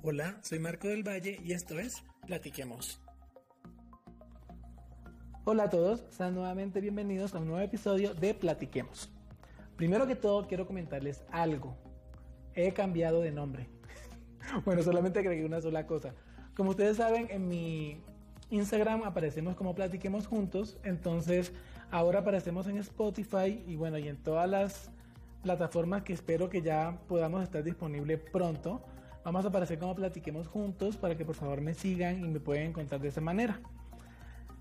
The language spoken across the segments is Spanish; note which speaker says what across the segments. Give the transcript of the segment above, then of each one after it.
Speaker 1: Hola, soy Marco del Valle y esto es Platiquemos. Hola a todos, sean nuevamente bienvenidos a un nuevo episodio de Platiquemos. Primero que todo quiero comentarles algo. He cambiado de nombre. bueno, solamente agregué una sola cosa. Como ustedes saben, en mi Instagram aparecemos como Platiquemos Juntos, entonces ahora aparecemos en Spotify y bueno, y en todas las plataformas que espero que ya podamos estar disponibles pronto. Vamos a aparecer como Platiquemos Juntos para que por favor me sigan y me pueden encontrar de esa manera.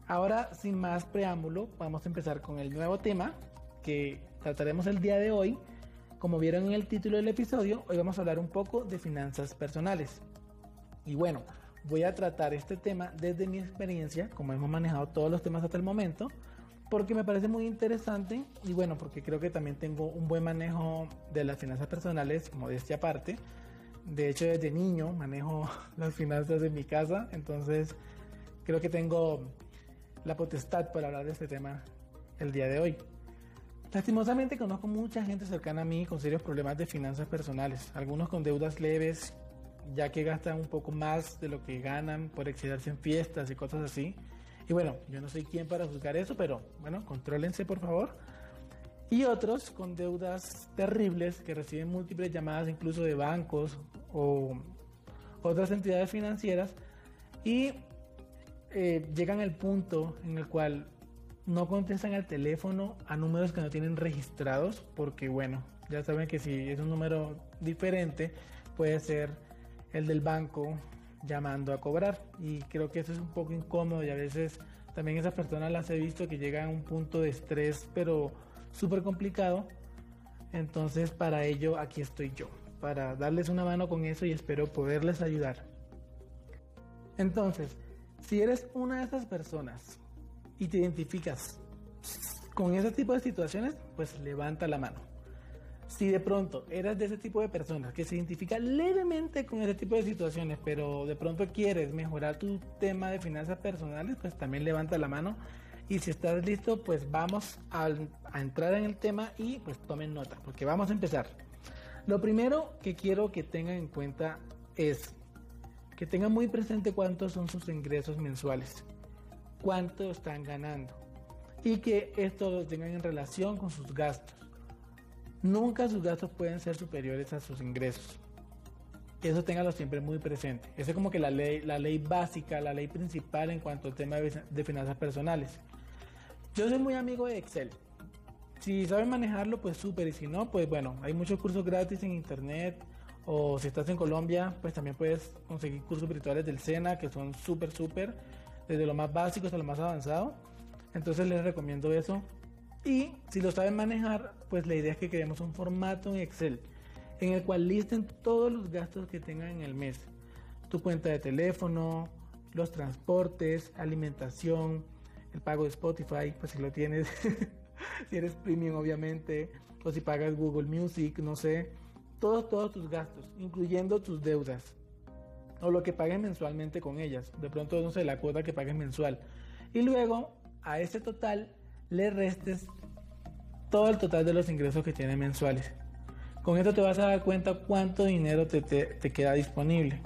Speaker 1: Ahora, sin más preámbulo, vamos a empezar con el nuevo tema que trataremos el día de hoy. Como vieron en el título del episodio, hoy vamos a hablar un poco de finanzas personales. Y bueno, voy a tratar este tema desde mi experiencia, como hemos manejado todos los temas hasta el momento, porque me parece muy interesante y bueno, porque creo que también tengo un buen manejo de las finanzas personales, modestia aparte. De hecho, desde niño manejo las finanzas de mi casa, entonces creo que tengo la potestad para hablar de este tema el día de hoy. Lastimosamente conozco mucha gente cercana a mí con serios problemas de finanzas personales, algunos con deudas leves, ya que gastan un poco más de lo que ganan por excederse en fiestas y cosas así. Y bueno, yo no soy quien para juzgar eso, pero bueno, contrólense por favor. Y otros con deudas terribles que reciben múltiples llamadas incluso de bancos o otras entidades financieras y eh, llegan al punto en el cual no contestan al teléfono a números que no tienen registrados porque bueno, ya saben que si es un número diferente puede ser el del banco llamando a cobrar. Y creo que eso es un poco incómodo y a veces también esas personas las he visto que llegan a un punto de estrés pero súper complicado entonces para ello aquí estoy yo para darles una mano con eso y espero poderles ayudar entonces si eres una de esas personas y te identificas con ese tipo de situaciones, pues levanta la mano. Si de pronto eres de ese tipo de personas que se identifica levemente con ese tipo de situaciones, pero de pronto quieres mejorar tu tema de finanzas personales, pues también levanta la mano. Y si estás listo, pues vamos a, entrar en el tema y pues tomen nota, porque vamos a empezar. Lo primero que quiero que tengan en cuenta es que tengan muy presente cuántos son sus ingresos mensuales, cuánto están ganando y que esto lo tengan en relación con sus gastos. Nunca sus gastos pueden ser superiores a sus ingresos. Eso téngalo siempre muy presente. Esa es como que la ley, la ley básica, la ley principal en cuanto al tema de finanzas personales. Yo soy muy amigo de Excel. Si saben manejarlo, pues súper. Y si no, pues bueno, hay muchos cursos gratis en internet o si estás en Colombia, pues también puedes conseguir cursos virtuales del SENA que son súper, súper, desde lo más básico hasta lo más avanzado. Entonces les recomiendo eso. Y si lo saben manejar, pues la idea es que creemos un formato en Excel en el cual listen todos los gastos que tengan en el mes. Tu cuenta de teléfono, los transportes, alimentación, el pago de Spotify, pues si lo tienes, si eres premium obviamente, o si pagas Google Music, no sé todos, todos tus gastos, incluyendo tus deudas o lo que pagues mensualmente con ellas. De pronto, no sé, la cuota que pagues mensual. Y luego, a ese total, le restes todo el total de los ingresos que tienes mensuales. Con esto te vas a dar cuenta cuánto dinero te, te, queda disponible.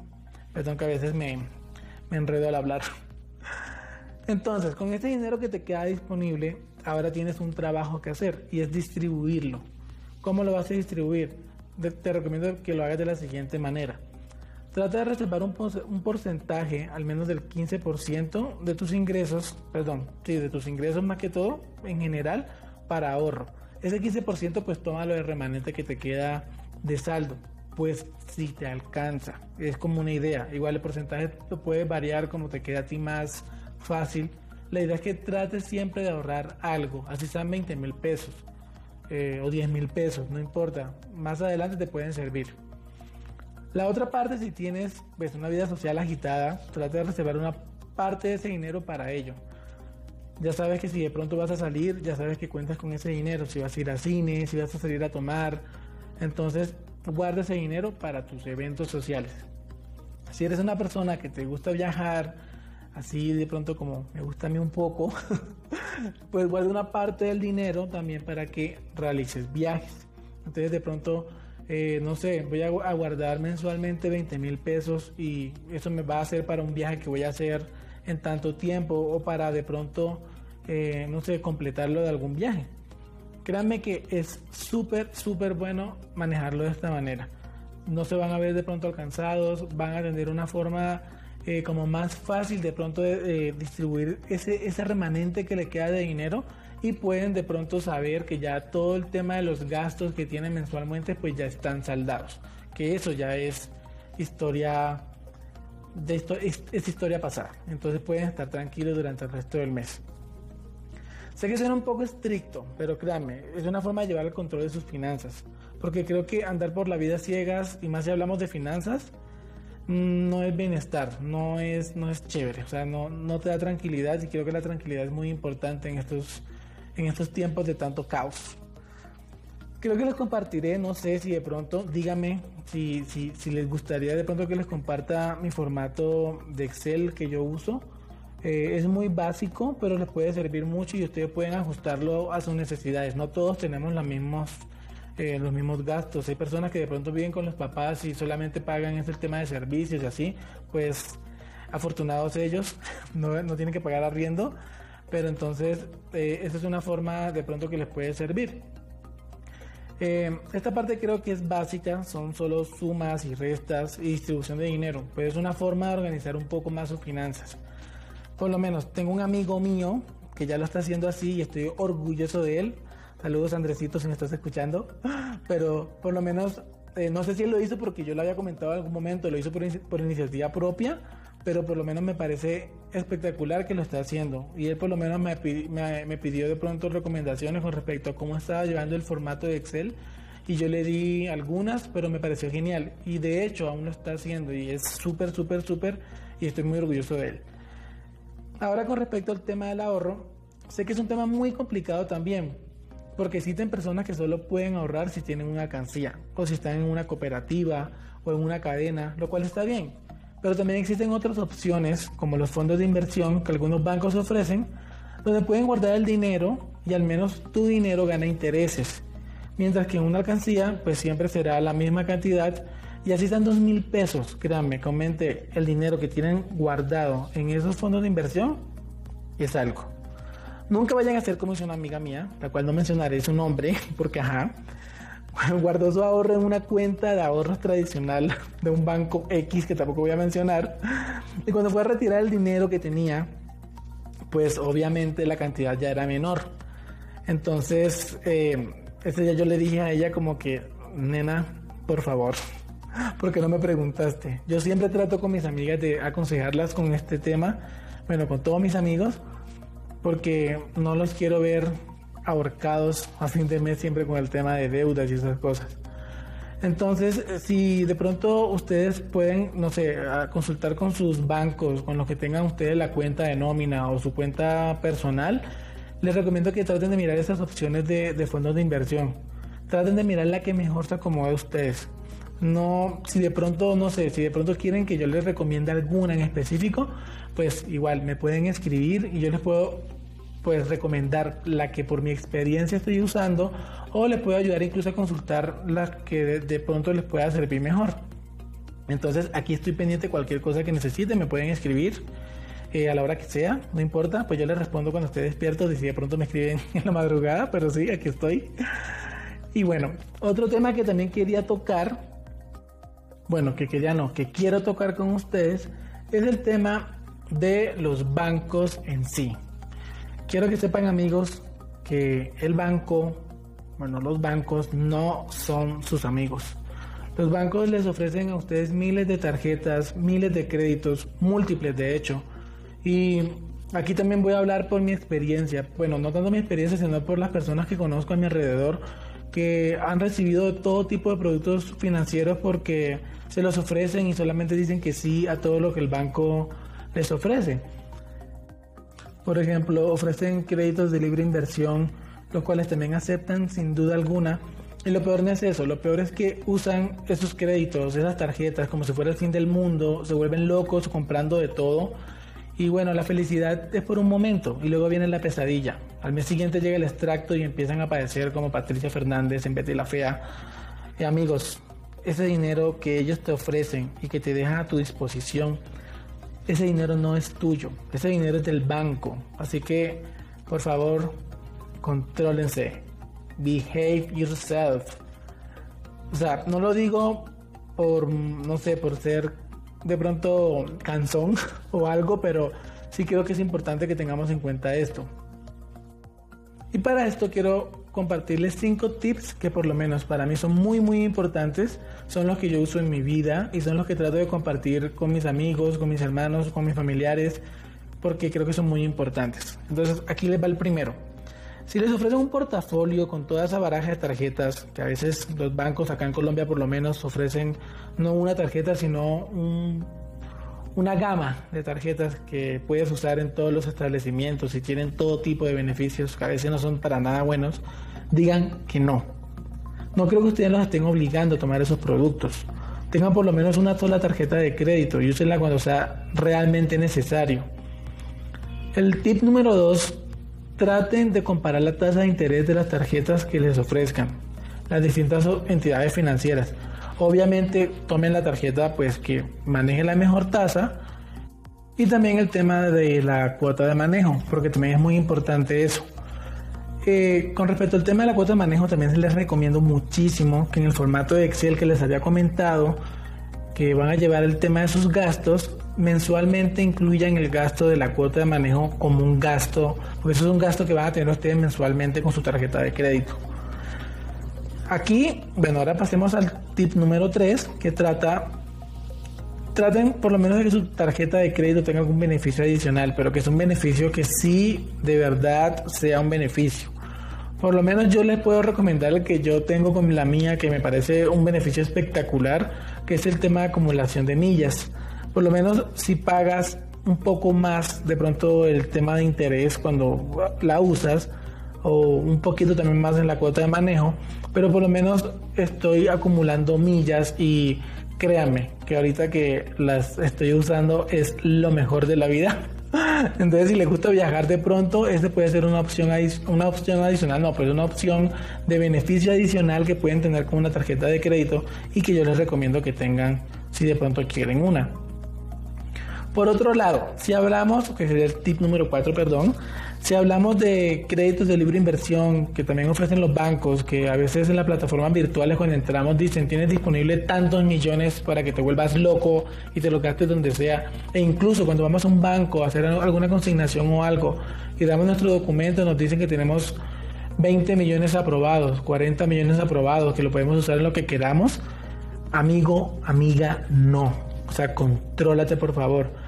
Speaker 1: Perdón que a veces me, me enredo al hablar. Entonces, con este dinero que te queda disponible, ahora tienes un trabajo que hacer y es distribuirlo. ¿Cómo lo vas a distribuir? te recomiendo que lo hagas de la siguiente manera. Trata de reservar un, porcentaje, al menos del 15% de tus ingresos, perdón, sí, de tus ingresos más que todo, en general, para ahorro. Ese 15% pues tómalo de remanente que te queda de saldo, pues si te alcanza, es como una idea. Igual el porcentaje lo puede variar como te queda a ti más fácil. La idea es que trates siempre de ahorrar algo, así sean 20 mil pesos eh, o 10 mil pesos, no importa. Más adelante te pueden servir. La otra parte, si tienes pues, una vida social agitada, trata de reservar una parte de ese dinero para ello. Ya sabes que si de pronto vas a salir, ya sabes que cuentas con ese dinero. Si vas a ir al cine, si vas a salir a tomar. Entonces, guarda ese dinero para tus eventos sociales. Si eres una persona que te gusta viajar, así de pronto como me gusta a mí un poco, pues guarda una parte del dinero también para que realices viajes. Entonces de pronto eh, no sé, voy a, guardar mensualmente 20 mil pesos y eso me va a hacer para un viaje que voy a hacer en tanto tiempo o para de pronto, eh, no sé, completarlo de algún viaje. Créanme que es súper, súper bueno manejarlo de esta manera. No se van a ver de pronto alcanzados, van a tener una forma eh, como más fácil de pronto de, distribuir ese, remanente que le queda de dinero y pueden de pronto saber que ya todo el tema de los gastos que tienen mensualmente pues ya están saldados. Que eso ya es historia de es, historia pasada. Entonces pueden estar tranquilos durante el resto del mes. Sé que suena un poco estricto, pero créanme, es una forma de llevar el control de sus finanzas. Porque creo que andar por la vida ciegas, y más si hablamos de finanzas, no es bienestar, no es, no es chévere, o sea, no, no te da tranquilidad y creo que la tranquilidad es muy importante en estos, en estos tiempos de tanto caos. Creo que les compartiré, no sé si de pronto, díganme si, si, si les gustaría de pronto que les comparta mi formato de Excel que yo uso eh, es muy básico, pero les puede servir mucho y ustedes pueden ajustarlo a sus necesidades. No todos tenemos los mismos, eh, los mismos gastos. Hay personas que de pronto viven con los papás y solamente pagan ese tema de servicios y así. Pues afortunados ellos, no, no tienen que pagar arriendo. Pero entonces, eh, esa es una forma de pronto que les puede servir. esta parte creo que es básica, son solo sumas y restas y distribución de dinero, pero es una forma de organizar un poco más sus finanzas por lo menos tengo un amigo mío que ya lo está haciendo así y estoy orgulloso de él. Saludos Andresito si me estás escuchando. Pero por lo menos, eh, no sé si él lo hizo porque yo lo había comentado en algún momento, lo hizo por, iniciativa propia, pero por lo menos me parece espectacular que lo está haciendo. Y él por lo menos me, me, pidió de pronto recomendaciones con respecto a cómo estaba llevando el formato de Excel. Y yo le di algunas, pero me pareció genial. Y de hecho aún lo está haciendo y es súper, súper, súper. Y estoy muy orgulloso de él. Ahora con respecto al tema del ahorro, sé que es un tema muy complicado también, porque existen personas que solo pueden ahorrar si tienen una alcancía, o si están en una cooperativa, o en una cadena, lo cual está bien. Pero también existen otras opciones, como los fondos de inversión que algunos bancos ofrecen, donde pueden guardar el dinero y al menos tu dinero gana intereses. Mientras que en una alcancía, pues siempre será la misma cantidad y así están dos mil pesos, créanme, comente el dinero que tienen guardado en esos fondos de inversión es algo. Nunca vayan a hacer como hizo una amiga mía, la cual no mencionaré su nombre, porque ajá, guardó su ahorro en una cuenta de ahorros tradicional de un banco X que tampoco voy a mencionar. Y cuando fue a retirar el dinero que tenía, pues obviamente la cantidad ya era menor. Entonces, eh, ese día yo le dije a ella como que, nena, por favor, porque no me preguntaste. Yo siempre trato con mis amigas de aconsejarlas con este tema, bueno, con todos mis amigos, porque no los quiero ver ahorcados a fin de mes siempre con el tema de deudas y esas cosas. Entonces, si de pronto ustedes pueden, no sé, consultar con sus bancos, con los que tengan ustedes la cuenta de nómina o su cuenta personal, les recomiendo que traten de mirar esas opciones de, de fondos de inversión. Traten de mirar la que mejor se acomode a ustedes. No, si de pronto, no sé, si de pronto quieren que yo les recomiende alguna en específico, pues igual me pueden escribir y yo les puedo pues recomendar la que por mi experiencia estoy usando o les puedo ayudar incluso a consultar la que de, pronto les pueda servir mejor. Entonces aquí estoy pendiente de cualquier cosa que necesiten, me pueden escribir eh, a la hora que sea, no importa, pues yo les respondo cuando esté despierto y si de pronto me escriben en la madrugada, pero sí, aquí estoy. Y bueno, otro tema que también quería tocar bueno, que, ya no, que quiero tocar con ustedes es el tema de los bancos en sí. Quiero que sepan amigos que el banco, bueno, los bancos no son sus amigos. Los bancos les ofrecen a ustedes miles de tarjetas, miles de créditos, múltiples de hecho. Y aquí también voy a hablar por mi experiencia. Bueno, no tanto mi experiencia, sino por las personas que conozco a mi alrededor que han recibido todo tipo de productos financieros porque se los ofrecen y solamente dicen que sí a todo lo que el banco les ofrece. Por ejemplo, ofrecen créditos de libre inversión, los cuales también aceptan sin duda alguna. Y lo peor no es eso, lo peor es que usan esos créditos, esas tarjetas, como si fuera el fin del mundo, se vuelven locos comprando de todo. Y bueno, la felicidad es por un momento y luego viene la pesadilla. Al mes siguiente llega el extracto y empiezan a aparecer como Patricia Fernández en Betty la Fea Y amigos, ese dinero que ellos te ofrecen y que te dejan a tu disposición, ese dinero no es tuyo, ese dinero es del banco. Así que, por favor, contrólense. Behave yourself. O sea, no lo digo por, no sé, por ser de pronto cansón o algo, pero sí creo que es importante que tengamos en cuenta esto. Y para esto quiero compartirles cinco tips que por lo menos para mí son muy muy importantes, son los que yo uso en mi vida y son los que trato de compartir con mis amigos, con mis hermanos, con mis familiares, porque creo que son muy importantes. Entonces aquí les va el primero. Si les ofrecen un portafolio con toda esa baraja de tarjetas, que a veces los bancos acá en Colombia por lo menos ofrecen no una tarjeta, sino un una gama de tarjetas que puedes usar en todos los establecimientos y tienen todo tipo de beneficios que a veces no son para nada buenos, digan que no. No creo que ustedes los estén obligando a tomar esos productos. Tengan por lo menos una sola tarjeta de crédito y úsenla cuando sea realmente necesario. El tip número 2, traten de comparar la tasa de interés de las tarjetas que les ofrezcan las distintas entidades financieras. Obviamente tomen la tarjeta pues que maneje la mejor tasa y también el tema de la cuota de manejo, porque también es muy importante eso. Eh, con respecto al tema de la cuota de manejo, también les recomiendo muchísimo que en el formato de Excel que les había comentado, van a llevar el tema de sus gastos, mensualmente incluyan el gasto de la cuota de manejo como un gasto, porque eso es un gasto que van a tener ustedes mensualmente con su tarjeta de crédito. Aquí, bueno, ahora pasemos al tip número 3 que trata traten por lo menos de que su tarjeta de crédito tenga algún beneficio adicional, pero que es un beneficio que sí de verdad sea un beneficio. Por lo menos yo les puedo recomendar el que yo tengo con la mía, que me parece un beneficio espectacular, que es el tema de acumulación de millas. Por lo menos si pagas un poco más de pronto el tema de interés cuando la usas, o un poquito también más en la cuota de manejo, pero por lo menos estoy acumulando millas y créanme que ahorita que las estoy usando es lo mejor de la vida. Entonces, si les gusta viajar de pronto, este puede ser una opción, adicional, no, pues una opción de beneficio adicional que pueden tener con una tarjeta de crédito y que yo les recomiendo que tengan si de pronto quieren una. Por otro lado, si hablamos, que sería el tip número 4, perdón, si hablamos de créditos de libre inversión que también ofrecen los bancos, que a veces en las plataformas virtuales cuando entramos dicen tienes disponible tantos millones para que te vuelvas loco y te lo gastes donde sea. E incluso cuando vamos a un banco a hacer alguna consignación o algo y damos nuestro documento nos dicen que tenemos 20 millones aprobados, 40 millones aprobados, que lo podemos usar en lo que queramos. Amigo, amiga, no. O sea, contrólate por favor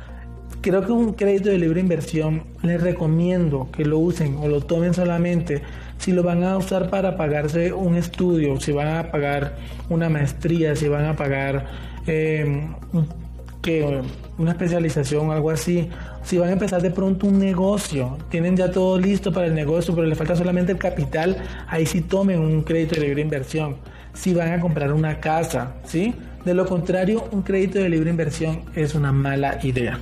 Speaker 1: creo que un crédito de libre inversión les recomiendo que lo usen o lo tomen solamente si lo van a usar para pagarse un estudio, si van a pagar una maestría, si van a pagar em, que una especialización algo así, si van a empezar de pronto un negocio, tienen ya todo listo para el negocio, pero le falta solamente el capital, ahí sí tomen un crédito de libre inversión. Si van a comprar una casa, ¿sí? De lo contrario, un crédito de libre inversión es una mala idea.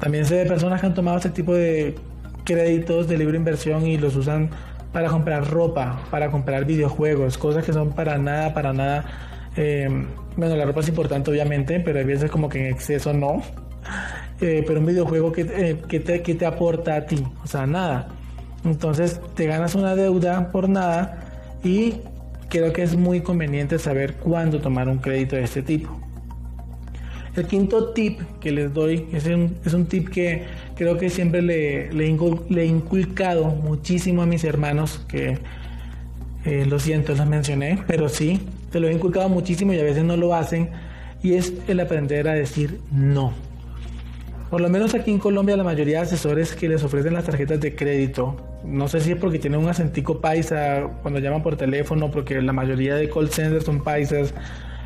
Speaker 1: También sé de personas que han tomado este tipo de créditos de libre inversión y los usan para comprar ropa, para comprar videojuegos, cosas que son para nada, para nada. Em, bueno, la ropa es importante obviamente, pero hay veces como que en exceso no. Eh, pero un videojuego que, eh, que, te, que te aporta a ti, o sea, nada. Entonces te ganas una deuda por nada y creo que es muy conveniente saber cuándo tomar un crédito de este tipo. El quinto tip que les doy es un, es un tip que creo que siempre le, le, he inculcado muchísimo a mis hermanos, que eh, lo siento, los mencioné, pero sí, te lo he inculcado muchísimo y a veces no lo hacen, y es el aprender a decir no. Por lo menos aquí en Colombia la mayoría de asesores que les ofrecen las tarjetas de crédito, no sé si es porque tienen un acentico paisa cuando llaman por teléfono, porque la mayoría de call centers son paisas,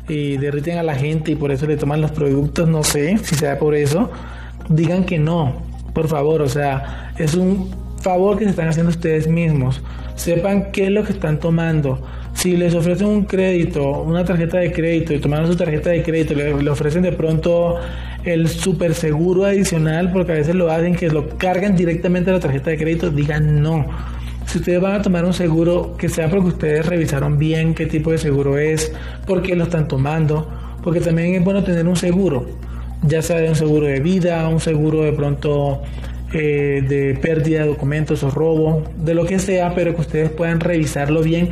Speaker 1: y derriten a la gente y por eso le toman los productos, no sé si sea por eso, digan que no, por favor, o sea, es un favor que se están haciendo ustedes mismos. Sepan qué es lo que están tomando. Si les ofrecen un crédito, una tarjeta de crédito y toman su tarjeta de crédito, le, le ofrecen de pronto el super seguro adicional, porque a veces lo hacen que lo cargan directamente a la tarjeta de crédito, digan no si ustedes van a tomar un seguro, que sea porque ustedes revisaron bien qué tipo de seguro es, por qué lo están tomando, porque también es bueno tener un seguro, ya sea de un seguro de vida, un seguro de pronto eh, de pérdida de documentos o robo, de lo que sea, pero que ustedes puedan revisarlo bien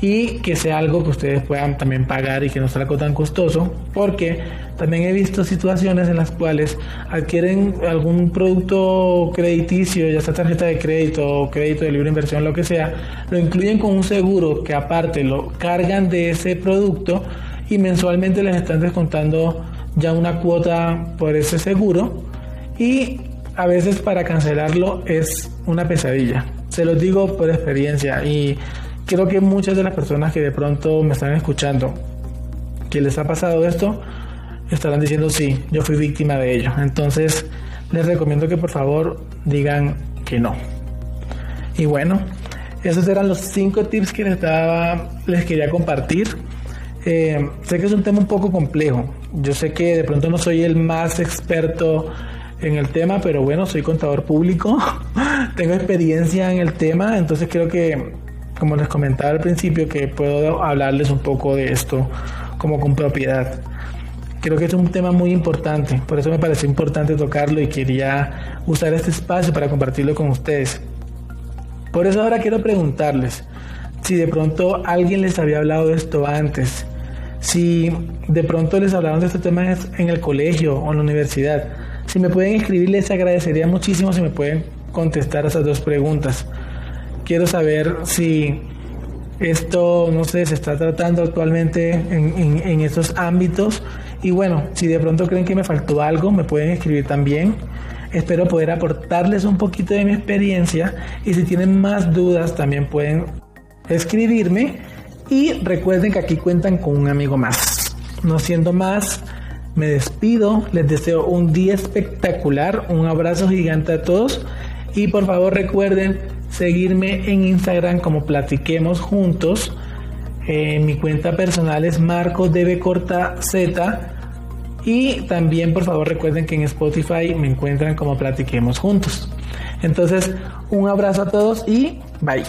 Speaker 1: y que sea algo que ustedes puedan también pagar y que no sea algo tan costoso, porque también he visto situaciones en las cuales adquieren algún producto crediticio, ya sea tarjeta de crédito o crédito de libre inversión, lo que sea, lo incluyen con un seguro que aparte lo cargan de ese producto y mensualmente les están descontando ya una cuota por ese seguro y a veces para cancelarlo es una pesadilla. Se los digo por experiencia y creo que muchas de las personas que de pronto me están escuchando, que les ha pasado esto, estarán diciendo sí, yo fui víctima de ello. Entonces, les recomiendo que por favor digan que no. Y bueno, esos eran los cinco tips que les, les quería compartir. Eh, sé que es un tema un poco complejo. Yo sé que de pronto no soy el más experto en el tema, pero bueno, soy contador público, tengo experiencia en el tema, entonces creo que como les comentaba al principio, que puedo hablarles un poco de esto como con propiedad. Creo que es un tema muy importante, por eso me pareció importante tocarlo y quería usar este espacio para compartirlo con ustedes. Por eso ahora quiero preguntarles si de pronto alguien les había hablado de esto antes, si de pronto les hablaron de este tema en el colegio o en la universidad. Si me pueden escribir, les agradecería muchísimo si me pueden contestar esas dos preguntas quiero saber si esto, no sé, se está tratando actualmente en, estos ámbitos. Y bueno, si de pronto creen que me faltó algo, me pueden escribir también. Espero poder aportarles un poquito de mi experiencia y si tienen más dudas también pueden escribirme. Y recuerden que aquí cuentan con un amigo más. No siendo más, me despido. Les deseo un día espectacular. Un abrazo gigante a todos. Y por favor recuerden seguirme en Instagram como Platiquemos Juntos. Eh, mi cuenta personal es Marco. Y también por favor recuerden que en Spotify me encuentran como Platiquemos Juntos. Entonces, un abrazo a todos y bye.